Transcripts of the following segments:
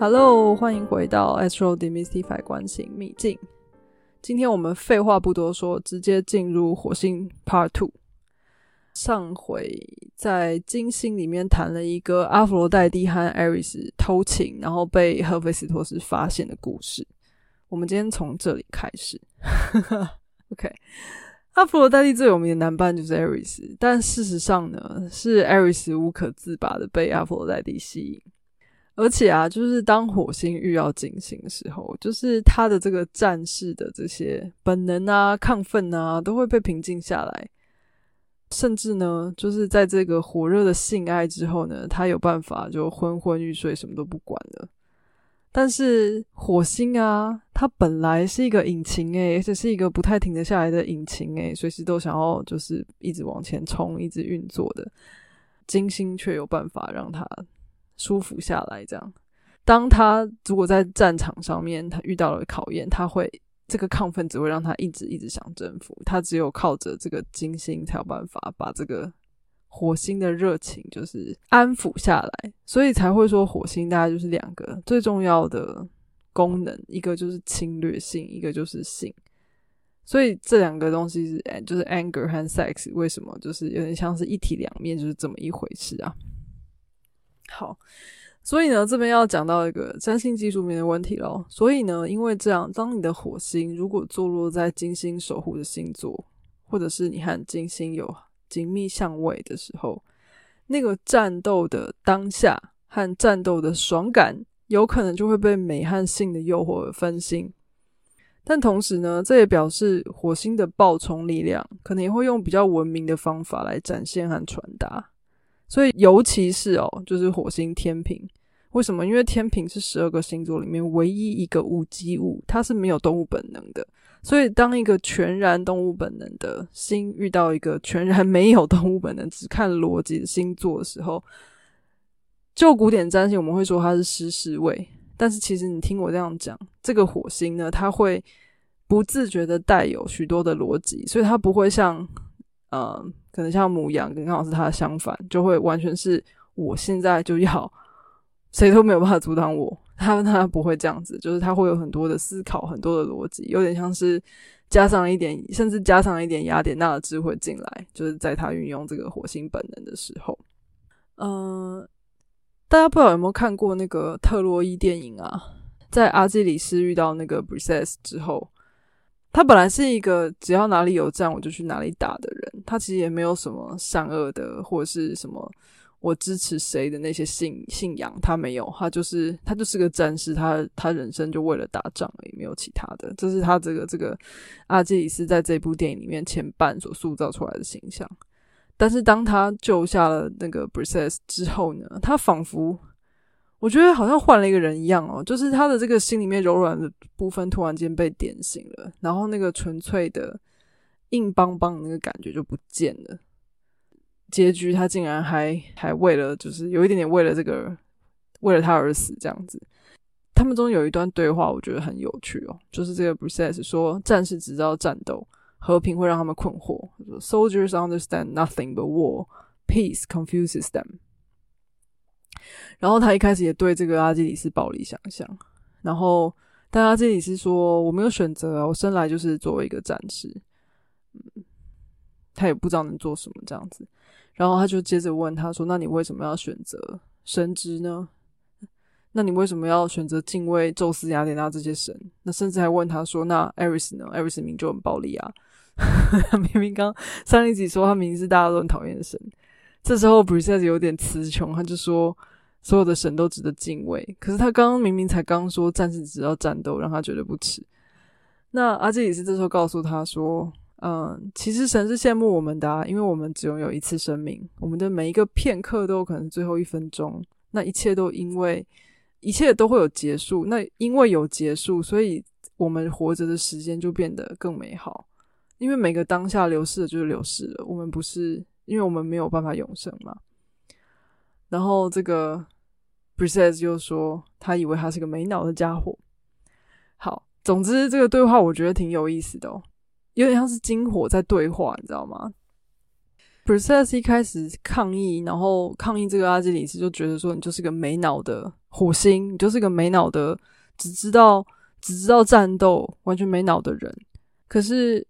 Hello，欢迎回到 Astro Demystify 关心秘境。今天我们废话不多说，直接进入火星 Part Two。上回在金星里面谈了一个阿弗罗戴蒂和艾瑞斯偷情，然后被赫菲斯托斯发现的故事。我们今天从这里开始。OK，阿弗罗戴蒂最有名的男伴就是艾瑞斯，但事实上呢，是艾瑞斯无可自拔的被阿弗罗戴蒂吸引。而且啊，就是当火星遇到金星的时候，就是他的这个战士的这些本能啊、亢奋啊，都会被平静下来。甚至呢，就是在这个火热的性爱之后呢，他有办法就昏昏欲睡，什么都不管了。但是火星啊，它本来是一个引擎诶，而且是一个不太停得下来的引擎诶，随时都想要就是一直往前冲、一直运作的。金星却有办法让它舒服下来。这样，当他如果在战场上面他遇到了考验，他会。这个亢奋只会让他一直一直想征服，他只有靠着这个金星才有办法把这个火星的热情就是安抚下来，所以才会说火星大概就是两个最重要的功能，一个就是侵略性，一个就是性，所以这两个东西是就是 anger 和 sex 为什么就是有点像是一体两面，就是这么一回事啊。好。所以呢，这边要讲到一个占星技术面的问题喽。所以呢，因为这样，当你的火星如果坐落在金星守护的星座，或者是你和金星有紧密相位的时候，那个战斗的当下和战斗的爽感，有可能就会被美和性的诱惑而分心。但同时呢，这也表示火星的爆冲力量，可能也会用比较文明的方法来展现和传达。所以，尤其是哦，就是火星天平，为什么？因为天平是十二个星座里面唯一一个无机物，它是没有动物本能的。所以，当一个全然动物本能的星遇到一个全然没有动物本能、只看逻辑的星座的时候，就古典占星我们会说它是失事位。但是，其实你听我这样讲，这个火星呢，它会不自觉的带有许多的逻辑，所以它不会像。呃，可能像母羊跟刚好是它的相反，就会完全是我现在就要，谁都没有办法阻挡我。他他不会这样子，就是他会有很多的思考，很多的逻辑，有点像是加上一点，甚至加上一点雅典娜的智慧进来，就是在他运用这个火星本能的时候。嗯，大家不知道有没有看过那个特洛伊电影啊？在阿基里斯遇到那个 b r i s e s 之后。他本来是一个只要哪里有战我就去哪里打的人，他其实也没有什么善恶的或者是什么我支持谁的那些信信仰，他没有，他就是他就是个战士，他他人生就为了打仗而已，没有其他的。这是他这个这个阿基里斯在这部电影里面前半所塑造出来的形象。但是当他救下了那个 Briseis 之后呢，他仿佛。我觉得好像换了一个人一样哦，就是他的这个心里面柔软的部分突然间被点醒了，然后那个纯粹的硬邦邦的那个感觉就不见了。结局他竟然还还为了就是有一点点为了这个为了他而死这样子。他们中有一段对话，我觉得很有趣哦，就是这个 Bruce 说战士只知道战斗，和平会让他们困惑。Soldiers understand nothing but war, peace confuses them. 然后他一开始也对这个阿基里斯暴力想象，然后但阿基里斯说：“我没有选择啊，我生来就是作为一个战士。”嗯，他也不知道能做什么这样子。然后他就接着问他说：“那你为什么要选择神职呢？那你为什么要选择敬畏宙斯、雅典娜这些神？那甚至还问他说：那艾瑞斯呢？艾瑞斯明就很暴力啊！明明刚上一集说他明明是大家都很讨厌的神。”这时候 b r i s e s 有点词穷，他就说所有的神都值得敬畏。可是他刚刚明明才刚说战士只要战斗，让他觉得不耻。那阿基里斯这时候告诉他说：“嗯，其实神是羡慕我们的，因为我们只拥有一次生命，我们的每一个片刻都有可能最后一分钟。那一切都因为一切都会有结束。那因为有结束，所以我们活着的时间就变得更美好。因为每个当下流逝的就是流逝了，我们不是。”因为我们没有办法永生嘛，然后这个 b r i s e s 就说他以为他是个没脑的家伙。好，总之这个对话我觉得挺有意思的哦，有点像是金火在对话，你知道吗 b r i s e s 一开始抗议，然后抗议这个阿基里斯就觉得说你就是个没脑的火星，你就是个没脑的，只知道只知道战斗，完全没脑的人。可是，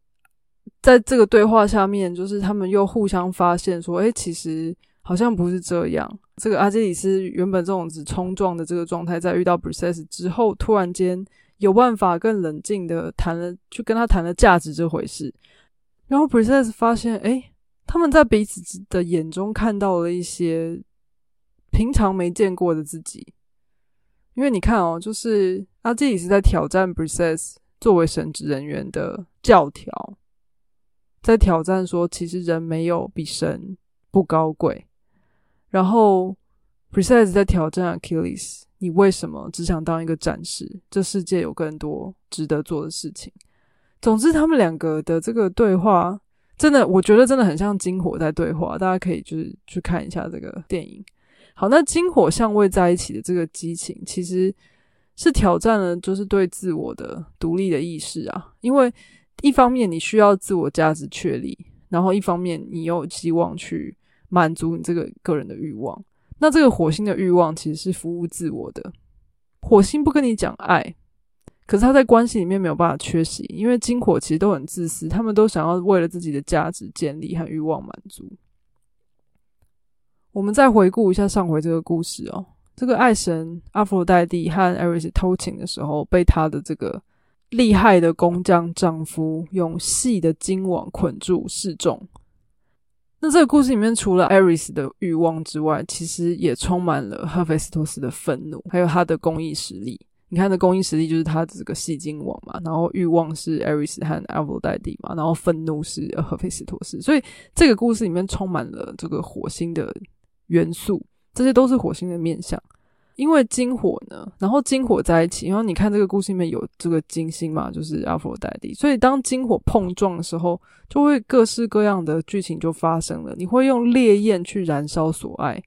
在这个对话下面，就是他们又互相发现说，哎，其实好像不是这样。这个阿基里斯原本这种子冲撞的这个状态，在遇到 b r c e s 之后，突然间有办法更冷静的谈了，去跟他谈了价值这回事。然后 b r c e s 发现，哎，他们在彼此的眼中看到了一些平常没见过的自己。因为你看哦，就是阿基里斯在挑战 b r c e s 作为神职人员的教条，在挑战说，其实人没有比神不高贵。然后，Precise 在挑战 Achilles，你为什么只想当一个战士？这世界有更多值得做的事情。总之，他们两个的这个对话，真的，我觉得真的很像金火在对话。大家可以就是去看一下这个电影。好，那金火相位在一起的这个激情，其实是挑战了，就是对自我的独立的意识啊。因为一方面你需要自我价值确立，然后一方面你又希望去。满足你这个个人的欲望，那这个火星的欲望其实是服务自我的。火星不跟你讲爱，可是他在关系里面没有办法缺席，因为金火其实都很自私，他们都想要为了自己的价值建立和欲望满足。我们再回顾一下上回这个故事哦，这个爱神阿佛洛戴蒂和艾瑞斯偷情的时候，被他的这个厉害的工匠丈夫用细的金网捆住示众。那这个故事里面，除了艾瑞斯的欲望之外，其实也充满了赫菲斯托斯的愤怒，还有他的公益实力。你看，的公益实力就是他这个戏精王嘛，然后欲望是艾瑞斯和阿弗代蒂嘛，然后愤怒是赫菲斯托斯。所以这个故事里面充满了这个火星的元素，这些都是火星的面相。因为金火呢，然后金火在一起，然后你看这个故事里面有这个金星嘛，就是阿佛代蒂，所以当金火碰撞的时候，就会各式各样的剧情就发生了。你会用烈焰去燃烧所爱，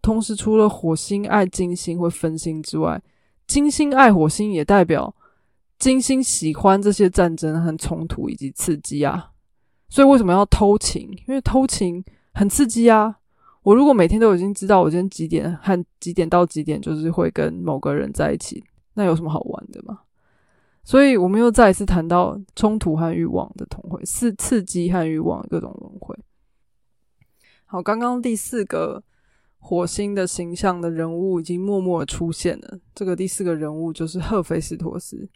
同时除了火星爱金星会分心之外，金星爱火星也代表金星喜欢这些战争和冲突以及刺激啊。所以为什么要偷情？因为偷情很刺激啊。我如果每天都已经知道我今天几点和几点到几点就是会跟某个人在一起，那有什么好玩的吗？所以我们又再一次谈到冲突和欲望的同回，刺刺激和欲望各种轮回。好，刚刚第四个火星的形象的人物已经默默出现了。这个第四个人物就是赫菲斯托斯，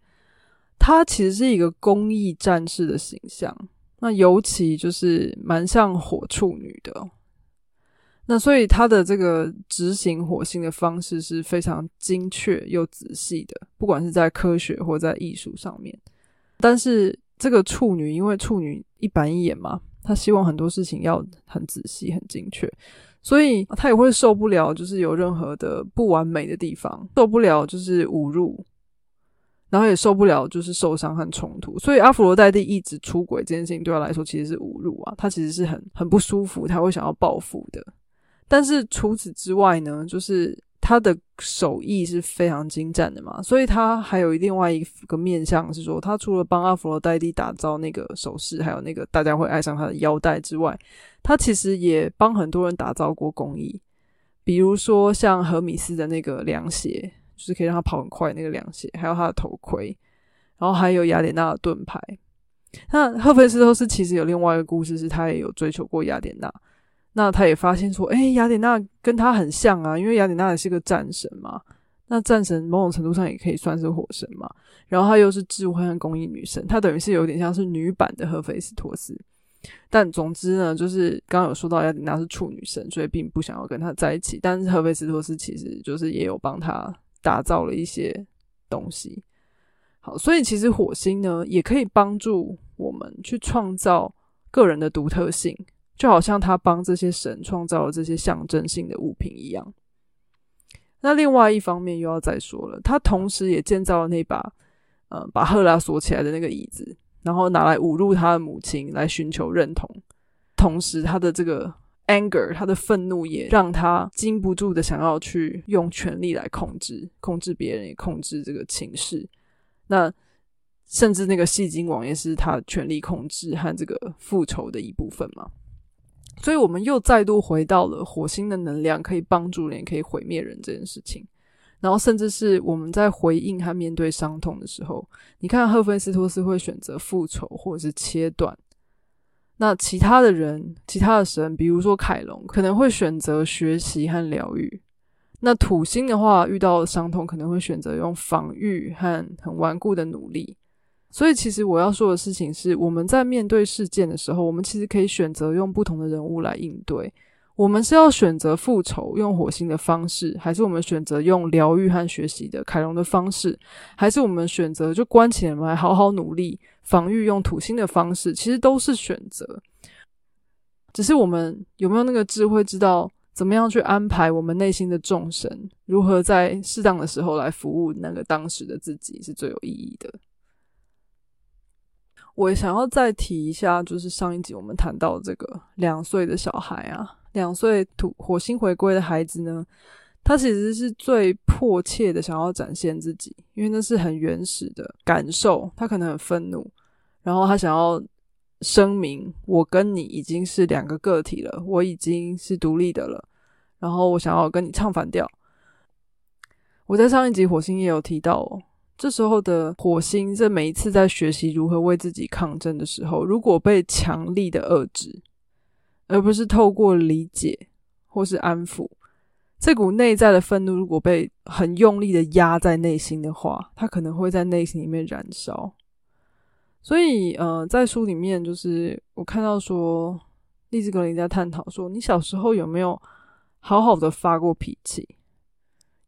他其实是一个公益战士的形象，那尤其就是蛮像火处女的。那所以他的这个执行火星的方式是非常精确又仔细的，不管是在科学或在艺术上面。但是这个处女，因为处女一板一眼嘛，她希望很多事情要很仔细、很精确，所以她也会受不了，就是有任何的不完美的地方，受不了就是侮辱，然后也受不了就是受伤和冲突。所以阿佛罗代蒂一直出轨这件事情对他来说其实是侮辱啊，他其实是很很不舒服，他会想要报复的。但是除此之外呢，就是他的手艺是非常精湛的嘛，所以他还有另外一个面向是说，他除了帮阿佛罗代蒂打造那个首饰，还有那个大家会爱上他的腰带之外，他其实也帮很多人打造过工艺，比如说像荷米斯的那个凉鞋，就是可以让他跑很快那个凉鞋，还有他的头盔，然后还有雅典娜的盾牌。那赫菲斯托斯其实有另外一个故事，是他也有追求过雅典娜。那他也发现说，哎，雅典娜跟他很像啊，因为雅典娜也是个战神嘛。那战神某种程度上也可以算是火神嘛。然后她又是智慧和公益女神，她等于是有点像是女版的赫菲斯托斯。但总之呢，就是刚刚有说到雅典娜是处女神，所以并不想要跟他在一起。但是赫菲斯托斯其实就是也有帮他打造了一些东西。好，所以其实火星呢，也可以帮助我们去创造个人的独特性。就好像他帮这些神创造了这些象征性的物品一样。那另外一方面又要再说了，他同时也建造了那把，呃，把赫拉锁起来的那个椅子，然后拿来侮辱他的母亲，来寻求认同。同时，他的这个 anger，他的愤怒也让他禁不住的想要去用权力来控制，控制别人，也控制这个情势。那甚至那个戏精王也是他权力控制和这个复仇的一部分嘛。所以，我们又再度回到了火星的能量可以帮助人，可以毁灭人这件事情。然后甚至是我们在回应和面对伤痛的时候，你看赫菲斯托斯会选择复仇或者是切断。那其他的人，其他的神，比如说凯龙，可能会选择学习和疗愈。那土星的话，遇到伤痛可能会选择用防御和很顽固的努力。所以，其实我要说的事情是，我们在面对事件的时候，我们其实可以选择用不同的人物来应对。我们是要选择复仇用火星的方式，还是我们选择用疗愈和学习的凯龙的方式，还是我们选择就关起门来好好努力防御用土星的方式？其实都是选择，只是我们有没有那个智慧，知道怎么样去安排我们内心的众神，如何在适当的时候来服务那个当时的自己，是最有意义的。我想要再提一下，就是上一集我们谈到这个两岁的小孩啊。两岁土火星回归的孩子呢，他其实是最迫切的想要展现自己，因为那是很原始的感受。他可能很愤怒，然后他想要声明：我跟你已经是两个个体了，我已经是独立的了。然后我想要跟你唱反调。我在上一集火星也有提到哦，这时候的火星在每一次在学习如何为自己抗争的时候，如果被强力的遏制。而不是透过理解或是安抚，这股内在的愤怒，如果被很用力的压在内心的话，它可能会在内心里面燃烧。所以，呃，在书里面，就是我看到说，利兹格林在探讨说，你小时候有没有好好的发过脾气？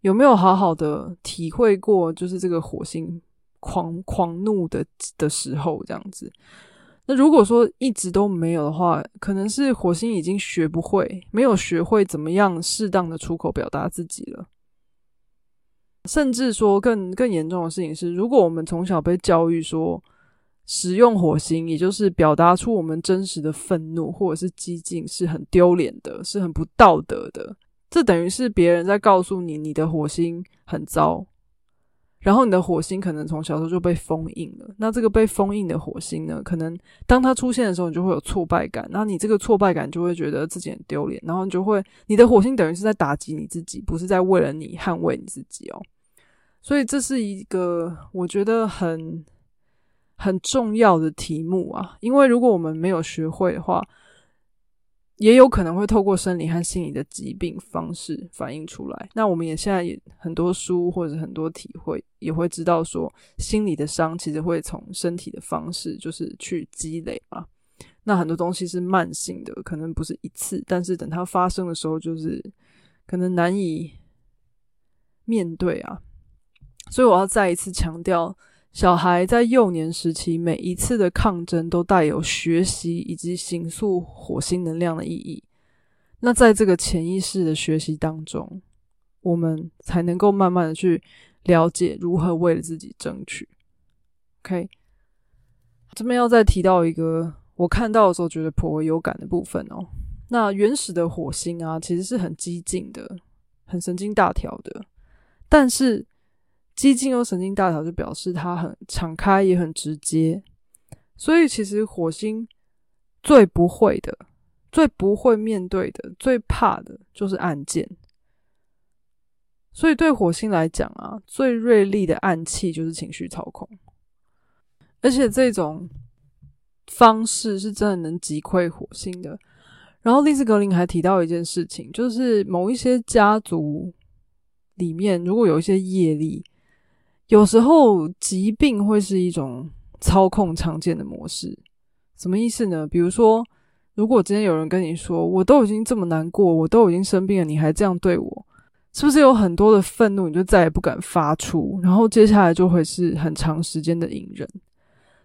有没有好好的体会过，就是这个火星狂狂怒的的时候，这样子？那如果说一直都没有的话，可能是火星已经学不会，没有学会怎么样适当的出口表达自己了。甚至说更更严重的事情是，如果我们从小被教育说，使用火星，也就是表达出我们真实的愤怒或者是激进，是很丢脸的，是很不道德的，这等于是别人在告诉你，你的火星很糟。然后你的火星可能从小时候就被封印了。那这个被封印的火星呢，可能当它出现的时候，你就会有挫败感。那你这个挫败感就会觉得自己很丢脸，然后你就会，你的火星等于是在打击你自己，不是在为了你捍卫你自己哦。所以这是一个我觉得很很重要的题目啊，因为如果我们没有学会的话。也有可能会透过生理和心理的疾病方式反映出来。那我们也现在也很多书或者很多体会，也会知道说，心理的伤其实会从身体的方式就是去积累嘛。那很多东西是慢性的，可能不是一次，但是等它发生的时候，就是可能难以面对啊。所以我要再一次强调。小孩在幼年时期每一次的抗争都带有学习以及形塑火星能量的意义。那在这个潜意识的学习当中，我们才能够慢慢的去了解如何为了自己争取。OK，这边要再提到一个我看到的时候觉得颇为有感的部分哦。那原始的火星啊，其实是很激进的，很神经大条的，但是。激进又神经大条，就表示他很敞开，也很直接。所以，其实火星最不会的、最不会面对的、最怕的就是暗箭。所以，对火星来讲啊，最锐利的暗器就是情绪操控。而且，这种方式是真的能击溃火星的。然后，利斯格林还提到一件事情，就是某一些家族里面，如果有一些业力。有时候疾病会是一种操控常见的模式，什么意思呢？比如说，如果今天有人跟你说：“我都已经这么难过，我都已经生病了，你还这样对我，是不是有很多的愤怒？你就再也不敢发出，然后接下来就会是很长时间的隐忍。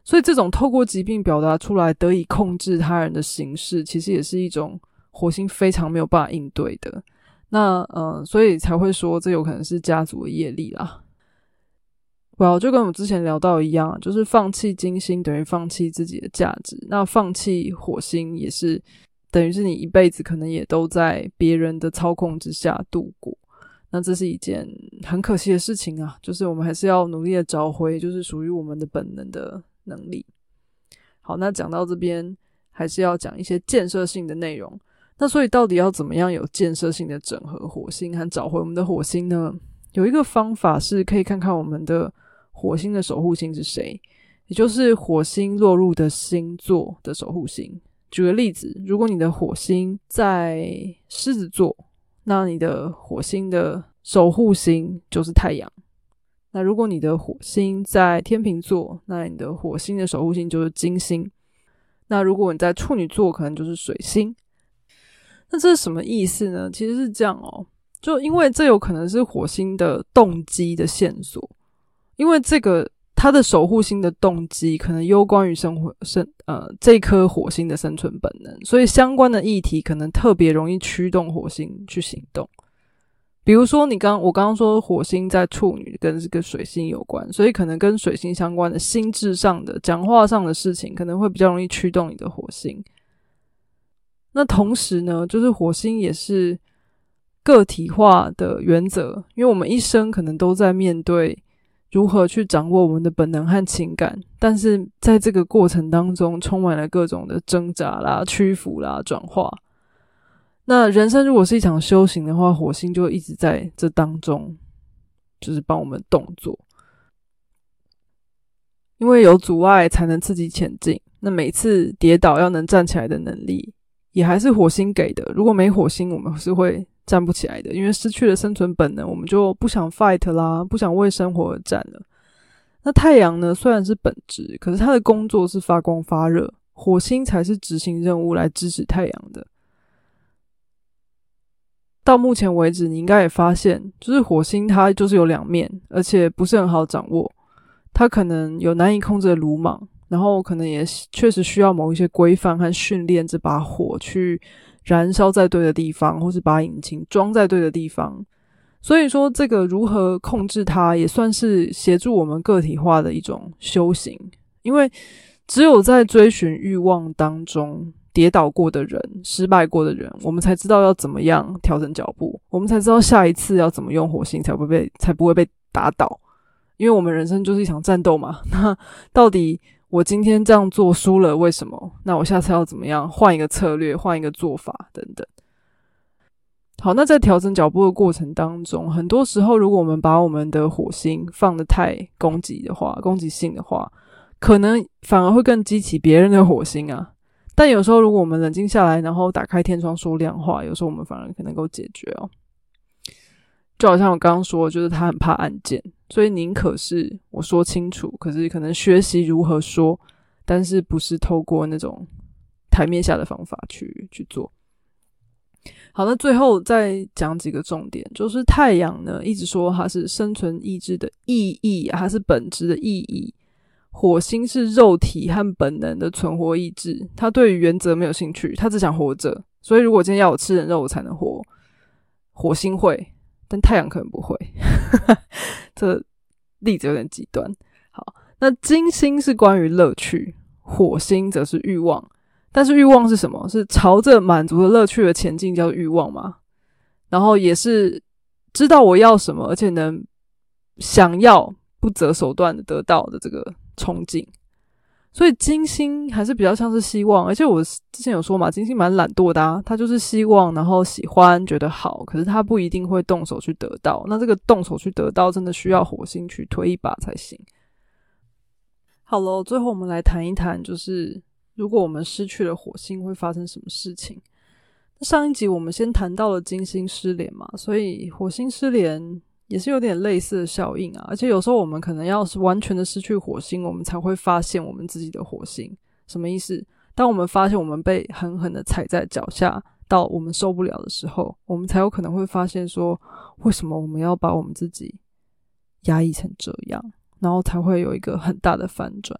所以，这种透过疾病表达出来得以控制他人的形式，其实也是一种火星非常没有办法应对的。那嗯，所以才会说这有可能是家族的业力啦。哇就跟我们之前聊到一样，就是放弃金星等于放弃自己的价值。那放弃火星也是等于是你一辈子可能也都在别人的操控之下度过。那这是一件很可惜的事情啊！就是我们还是要努力的找回，就是属于我们的本能的能力。好，那讲到这边，还是要讲一些建设性的内容。那所以到底要怎么样有建设性的整合火星和找回我们的火星呢？有一个方法是可以看看我们的火星的守护星是谁，也就是火星落入的星座的守护星。举个例子，如果你的火星在狮子座，那你的火星的守护星就是太阳。那如果你的火星在天秤座，那你的火星的守护星就是金星。那如果你在处女座，可能就是水星。那这是什么意思呢？其实是这样哦，就因为这有可能是火星的动机的线索，因为这个它的守护星的动机可能攸关于生活生呃这颗火星的生存本能，所以相关的议题可能特别容易驱动火星去行动。比如说，你刚我刚刚说火星在处女，跟这个水星有关，所以可能跟水星相关的心智上的、讲话上的事情，可能会比较容易驱动你的火星。那同时呢，就是火星也是个体化的原则，因为我们一生可能都在面对如何去掌握我们的本能和情感，但是在这个过程当中，充满了各种的挣扎啦、屈服啦、转化。那人生如果是一场修行的话，火星就一直在这当中，就是帮我们动作，因为有阻碍才能刺激前进。那每次跌倒要能站起来的能力，也还是火星给的。如果没火星，我们是会站不起来的，因为失去了生存本能，我们就不想 fight 啦，不想为生活而战了。那太阳呢？虽然是本质，可是它的工作是发光发热，火星才是执行任务来支持太阳的。到目前为止，你应该也发现，就是火星它就是有两面，而且不是很好掌握。它可能有难以控制的鲁莽，然后可能也确实需要某一些规范和训练，这把火去燃烧在对的地方，或是把引擎装在对的地方。所以说，这个如何控制它，也算是协助我们个体化的一种修行。因为只有在追寻欲望当中。跌倒过的人，失败过的人，我们才知道要怎么样调整脚步，我们才知道下一次要怎么用火星才不被才不会被打倒。因为我们人生就是一场战斗嘛。那到底我今天这样做输了，为什么？那我下次要怎么样换一个策略，换一个做法等等。好，那在调整脚步的过程当中，很多时候如果我们把我们的火星放的太攻击的话，攻击性的话，可能反而会更激起别人的火星啊。但有时候，如果我们冷静下来，然后打开天窗说亮话，有时候我们反而可能够解决哦。就好像我刚刚说，就是他很怕案件，所以宁可是我说清楚，可是可能学习如何说，但是不是透过那种台面下的方法去去做。好，那最后再讲几个重点，就是太阳呢，一直说它是生存意志的意义，它是本质的意义。火星是肉体和本能的存活意志，他对于原则没有兴趣，他只想活着。所以，如果今天要我吃人肉，我才能活。火星会，但太阳可能不会。这例子有点极端。好，那金星是关于乐趣，火星则是欲望。但是欲望是什么？是朝着满足的乐趣而前进，叫欲望吗？然后也是知道我要什么，而且能想要不择手段的得到的这个。憧憬，所以金星还是比较像是希望，而且我之前有说嘛，金星蛮懒惰的，啊，他就是希望，然后喜欢，觉得好，可是他不一定会动手去得到。那这个动手去得到，真的需要火星去推一把才行。好了，最后我们来谈一谈，就是如果我们失去了火星，会发生什么事情？上一集我们先谈到了金星失联嘛，所以火星失联。也是有点类似的效应啊，而且有时候我们可能要是完全的失去火星，我们才会发现我们自己的火星什么意思？当我们发现我们被狠狠的踩在脚下，到我们受不了的时候，我们才有可能会发现说，为什么我们要把我们自己压抑成这样，然后才会有一个很大的反转。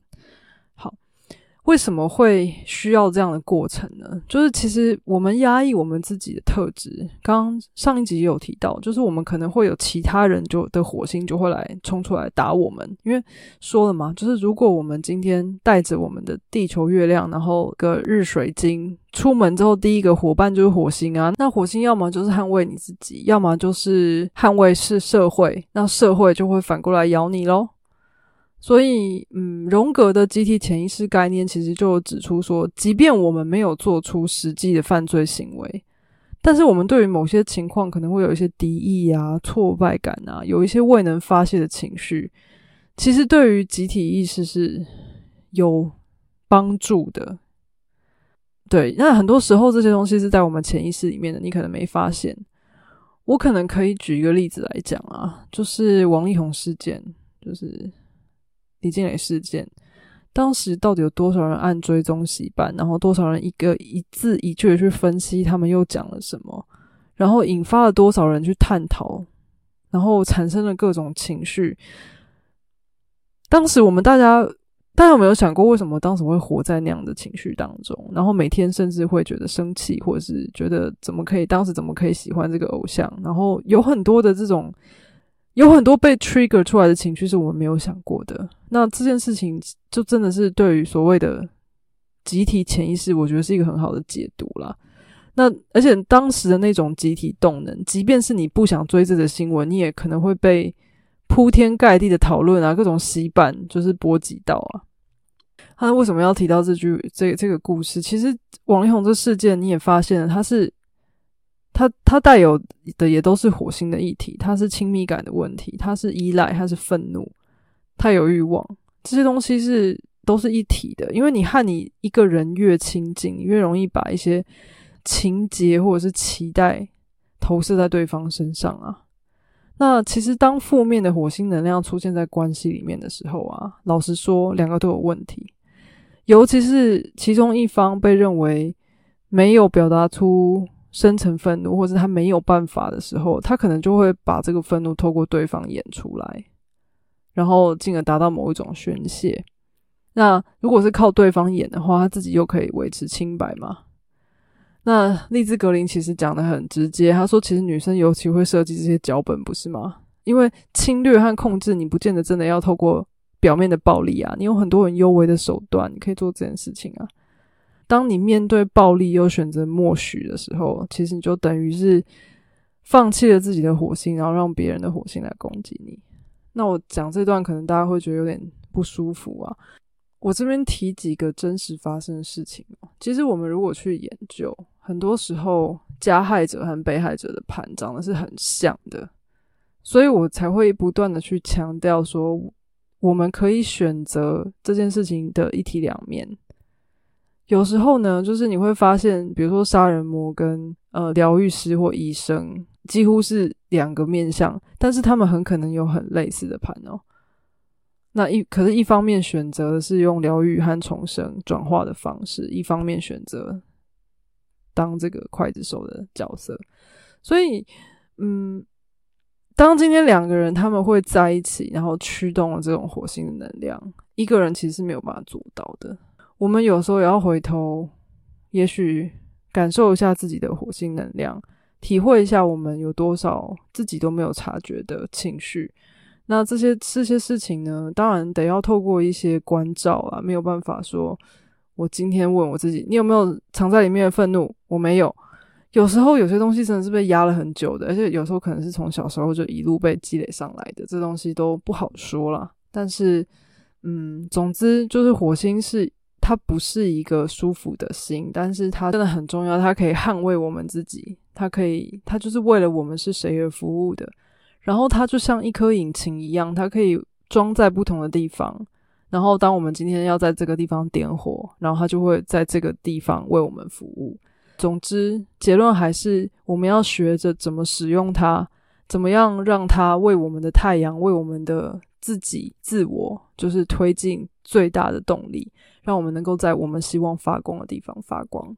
为什么会需要这样的过程呢？就是其实我们压抑我们自己的特质，刚上一集也有提到，就是我们可能会有其他人就的火星就会来冲出来打我们，因为说了嘛，就是如果我们今天带着我们的地球、月亮，然后个日水晶出门之后，第一个伙伴就是火星啊，那火星要么就是捍卫你自己，要么就是捍卫是社会，那社会就会反过来咬你喽。所以，嗯，荣格的集体潜意识概念其实就指出说，即便我们没有做出实际的犯罪行为，但是我们对于某些情况可能会有一些敌意啊、挫败感啊，有一些未能发泄的情绪。其实对于集体意识是有帮助的。对，那很多时候这些东西是在我们潜意识里面的，你可能没发现。我可能可以举一个例子来讲啊，就是王力宏事件，就是李静蕾事件。当时到底有多少人按追踪洗办，然后多少人一个一字一句的去分析他们又讲了什么，然后引发了多少人去探讨，然后产生了各种情绪。当时我们大家，大家有没有想过，为什么当时会活在那样的情绪当中？然后每天甚至会觉得生气，或者是觉得怎么可以，当时怎么可以喜欢这个偶像？然后有很多的这种。有很多被 trigger 出来的情绪是我们没有想过的。那这件事情就真的是对于所谓的集体潜意识，我觉得是一个很好的解读啦。那而且当时的那种集体动能，即便是你不想追这个新闻，你也可能会被铺天盖地的讨论啊，各种洗版就是波及到啊。他为什么要提到这句这这个故事？其实王力宏这事件，你也发现了，他是。它它带有的也都是火星的议题，它是亲密感的问题，它是依赖，它是愤怒，它有欲望，这些东西是都是一体的。因为你和你一个人越亲近，越容易把一些情节或者是期待投射在对方身上啊。那其实当负面的火星能量出现在关系里面的时候啊，老实说，两个都有问题，尤其是其中一方被认为没有表达出。深层愤怒，或者他没有办法的时候，他可能就会把这个愤怒透过对方演出来，然后进而达到某一种宣泄。那如果是靠对方演的话，他自己又可以维持清白吗？那利兹格林其实讲的很直接，他说：“其实女生尤其会设计这些脚本，不是吗？因为侵略和控制，你不见得真的要透过表面的暴力啊，你有很多很幽微的手段，你可以做这件事情啊。”当你面对暴力又选择默许的时候，其实你就等于是放弃了自己的火星，然后让别人的火星来攻击你。那我讲这段可能大家会觉得有点不舒服啊。我这边提几个真实发生的事情其实我们如果去研究，很多时候加害者和被害者的盘长得是很像的，所以我才会不断的去强调说，我们可以选择这件事情的一体两面。有时候呢，就是你会发现，比如说杀人魔跟呃疗愈师或医生几乎是两个面相，但是他们很可能有很类似的盘哦。那一可是，一方面选择的是用疗愈和重生转化的方式，一方面选择当这个刽子手的角色。所以，嗯，当今天两个人他们会在一起，然后驱动了这种火星的能量，一个人其实是没有办法做到的。我们有时候也要回头，也许感受一下自己的火星能量，体会一下我们有多少自己都没有察觉的情绪。那这些这些事情呢，当然得要透过一些关照啊，没有办法说，我今天问我自己，你有没有藏在里面的愤怒？我没有。有时候有些东西真的是被压了很久的，而且有时候可能是从小时候就一路被积累上来的，这东西都不好说了。但是，嗯，总之就是火星是。它不是一个舒服的心，但是它真的很重要。它可以捍卫我们自己，它可以，它就是为了我们是谁而服务的。然后它就像一颗引擎一样，它可以装在不同的地方。然后当我们今天要在这个地方点火，然后它就会在这个地方为我们服务。总之，结论还是我们要学着怎么使用它，怎么样让它为我们的太阳，为我们的自己自我，就是推进最大的动力。让我们能够在我们希望发光的地方发光。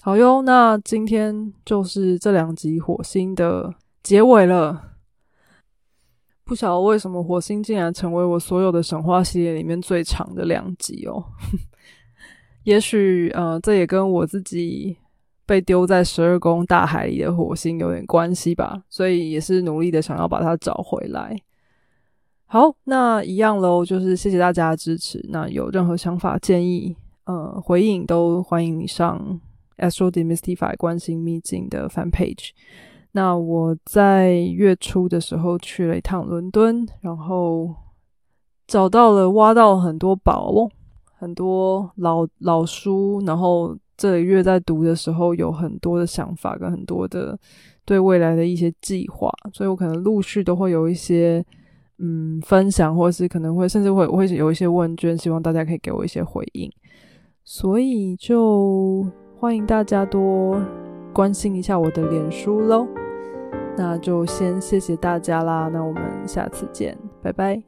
好哟，那今天就是这两集火星的结尾了。不晓得为什么火星竟然成为我所有的神话系列里面最长的两集哦。也许呃，这也跟我自己被丢在十二宫大海里的火星有点关系吧。所以也是努力的想要把它找回来。好，那一样喽，就是谢谢大家的支持。那有任何想法、建议、呃回应，都欢迎你上 Astro Demystify 关心秘境的 Fan Page。那我在月初的时候去了一趟伦敦，然后找到了挖到很多宝，很多老老书，然后这个月在读的时候有很多的想法跟很多的对未来的一些计划，所以我可能陆续都会有一些嗯分享，或是可能会甚至会会有一些问卷，希望大家可以给我一些回应。所以就欢迎大家多关心一下我的脸书喽。那就先谢谢大家啦，那我们下次见，拜拜。